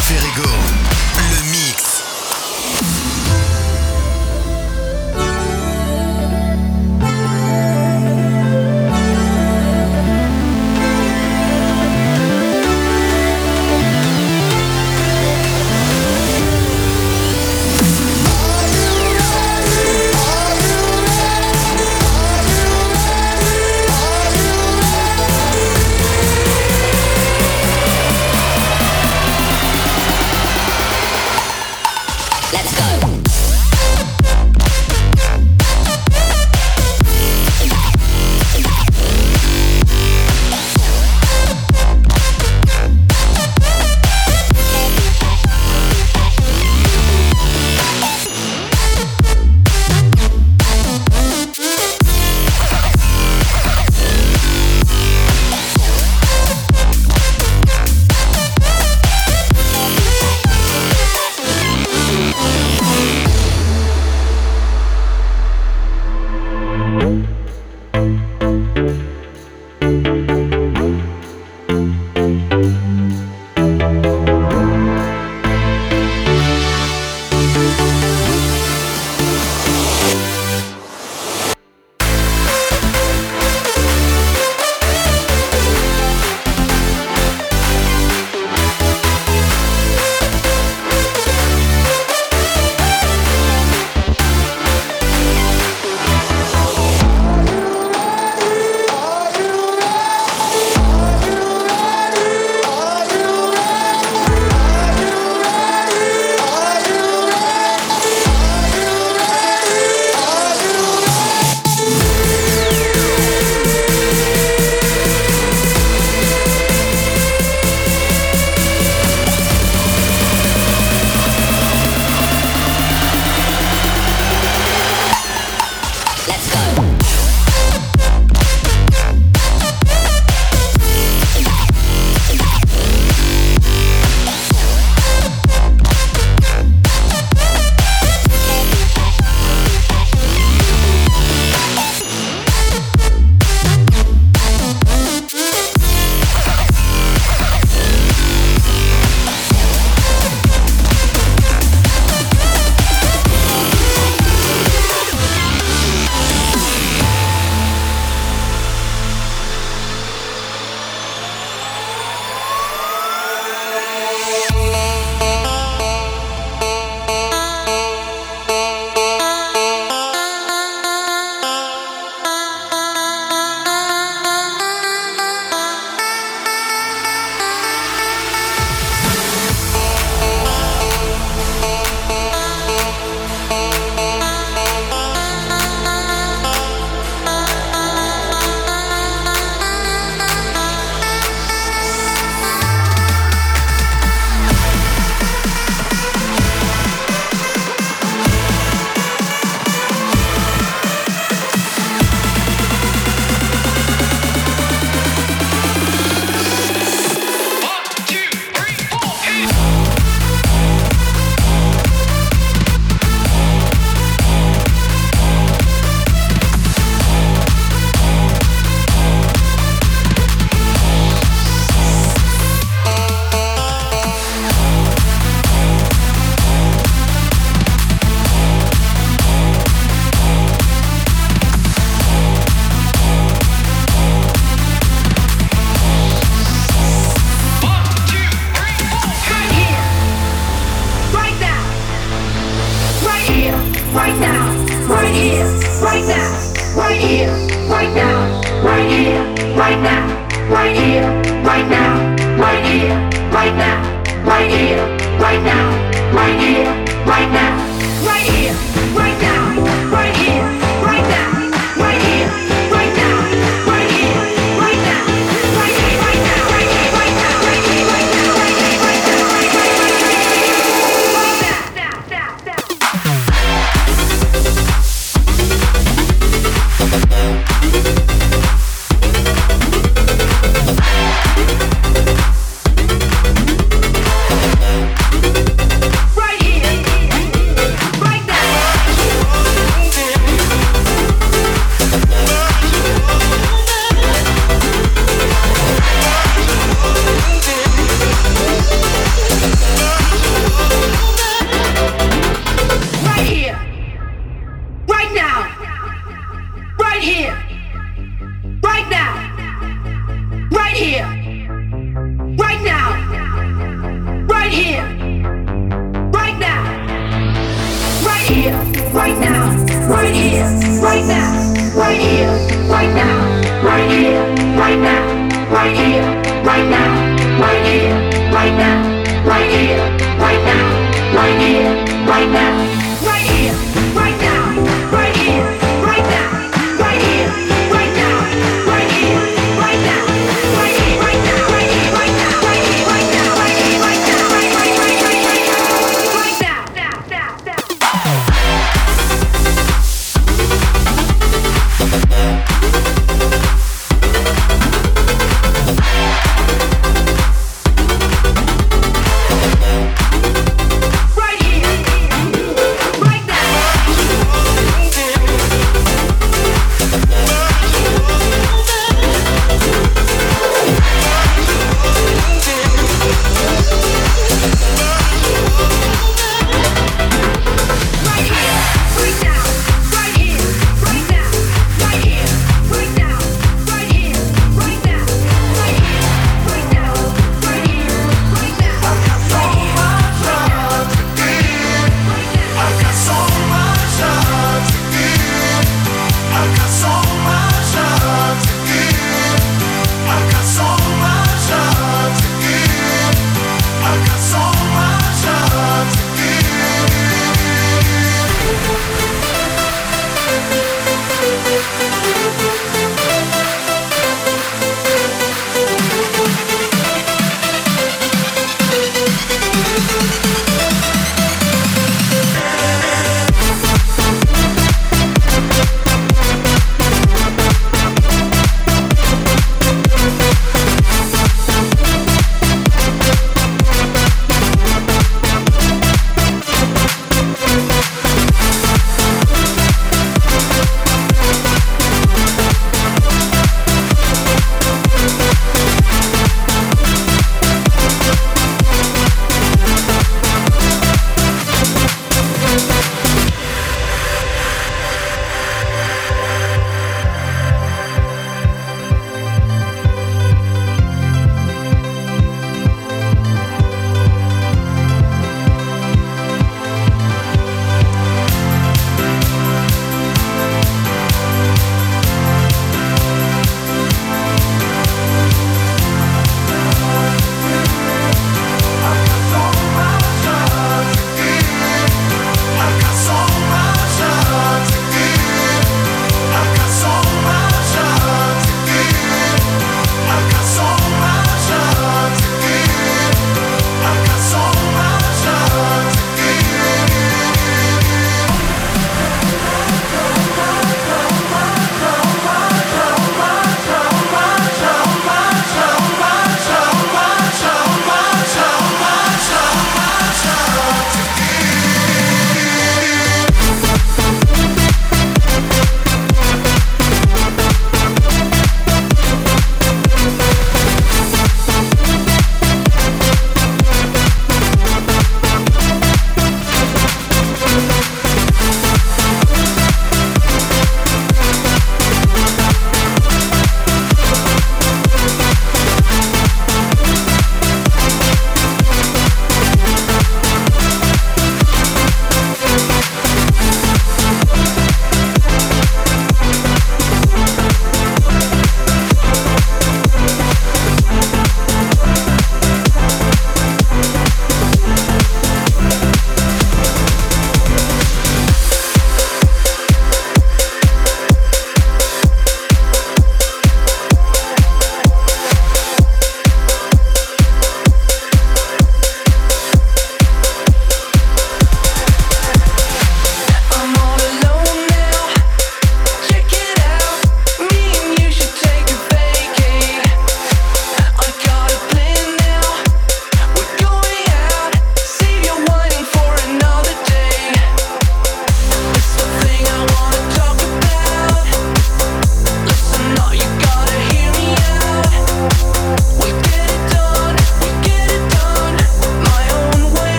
Sébastien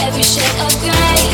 every shade of gray.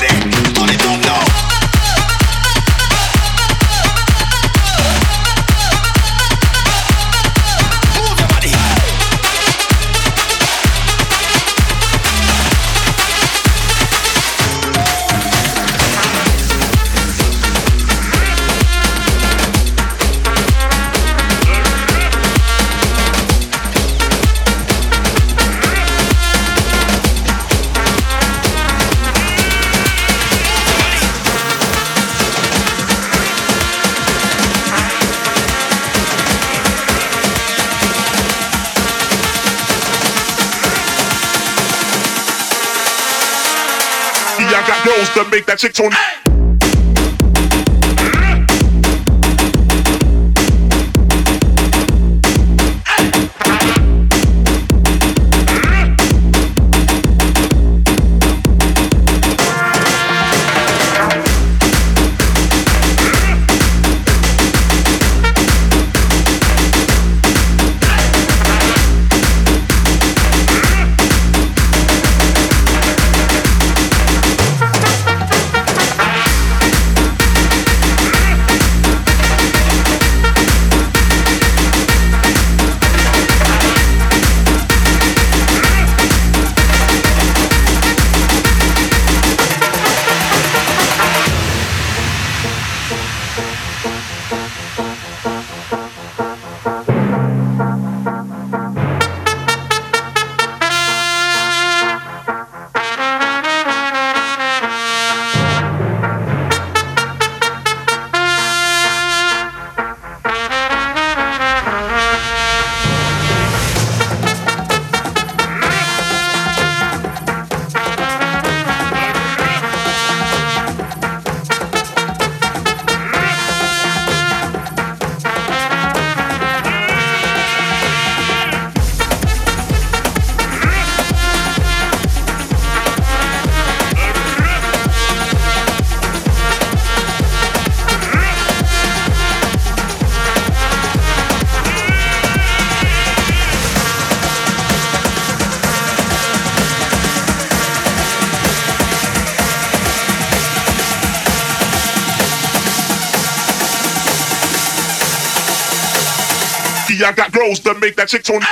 got it. Make that chick turn. I got girls to make that chick turn.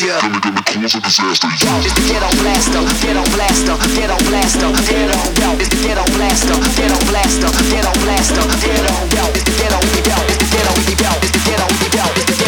ya. Gonna, gonna cause a disaster. Yo, it's the ghetto blaster, ghetto blaster, ghetto blaster, ghetto. Yo, it's the ghetto blaster, ghetto blaster, ghetto blaster, ghetto. Yo, it's the ghetto, yo, it's the ghetto, yo, it's the ghetto, yo, it's the ghetto, yo, the ghetto.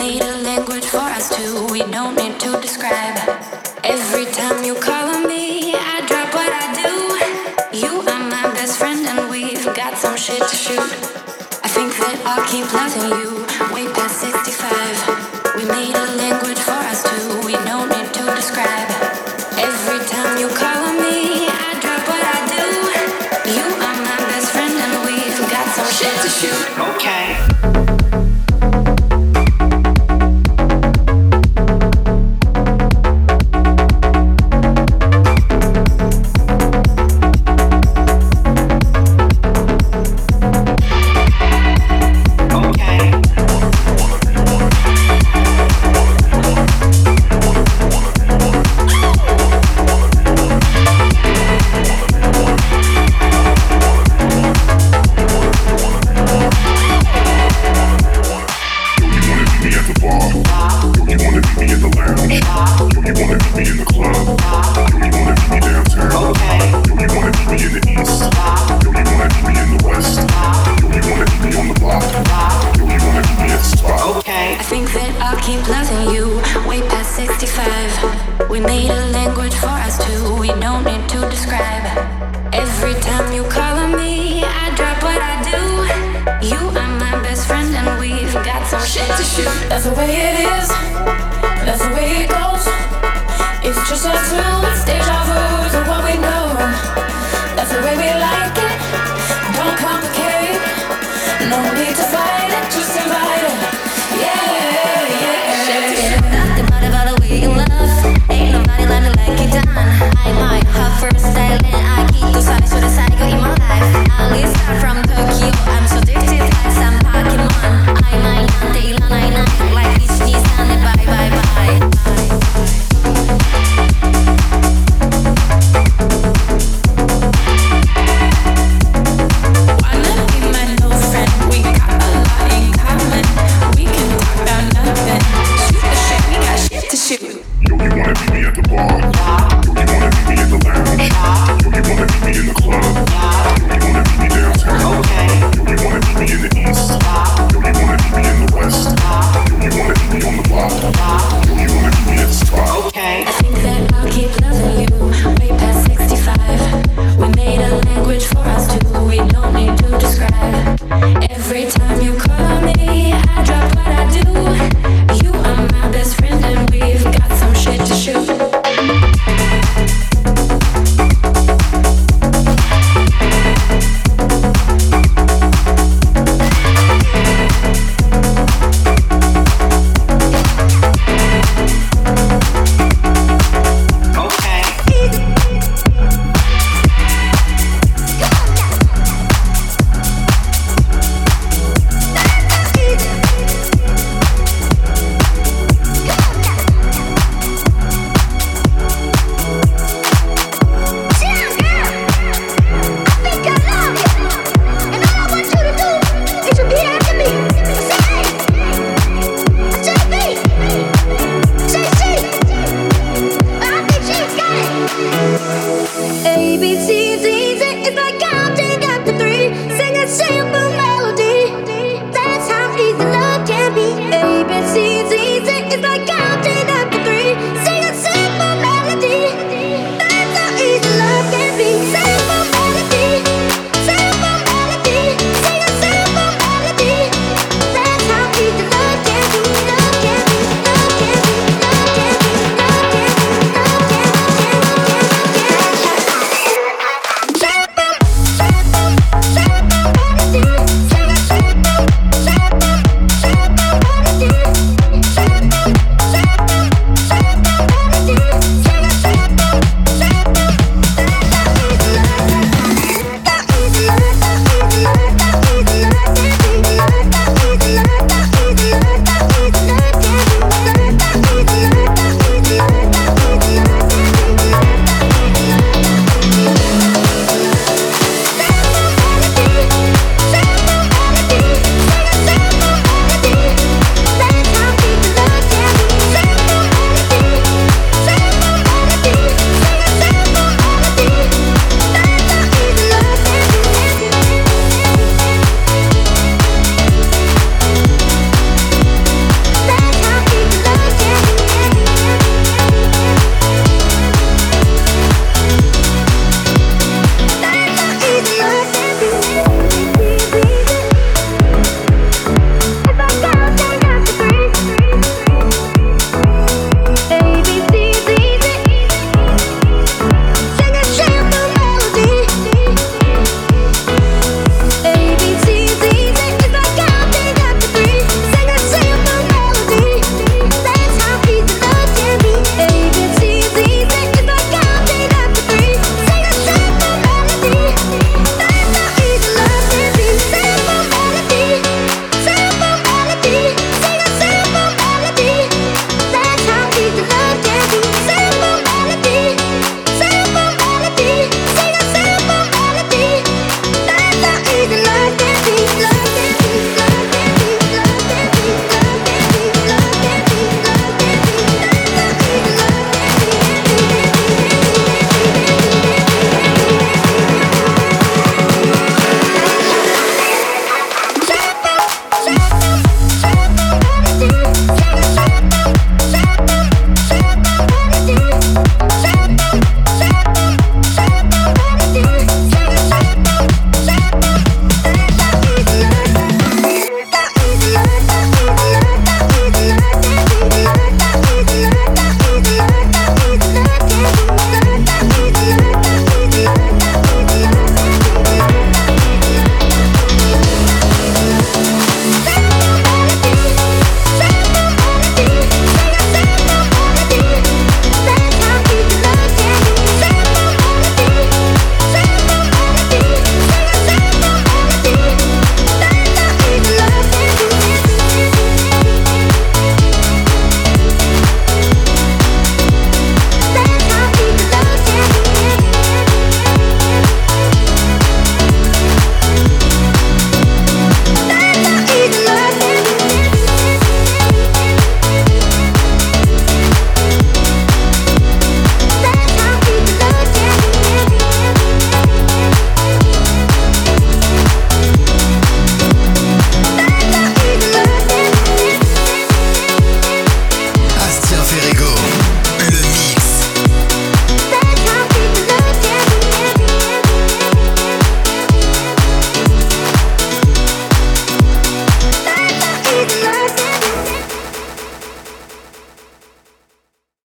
I'm so addicted like some Pokemon I might not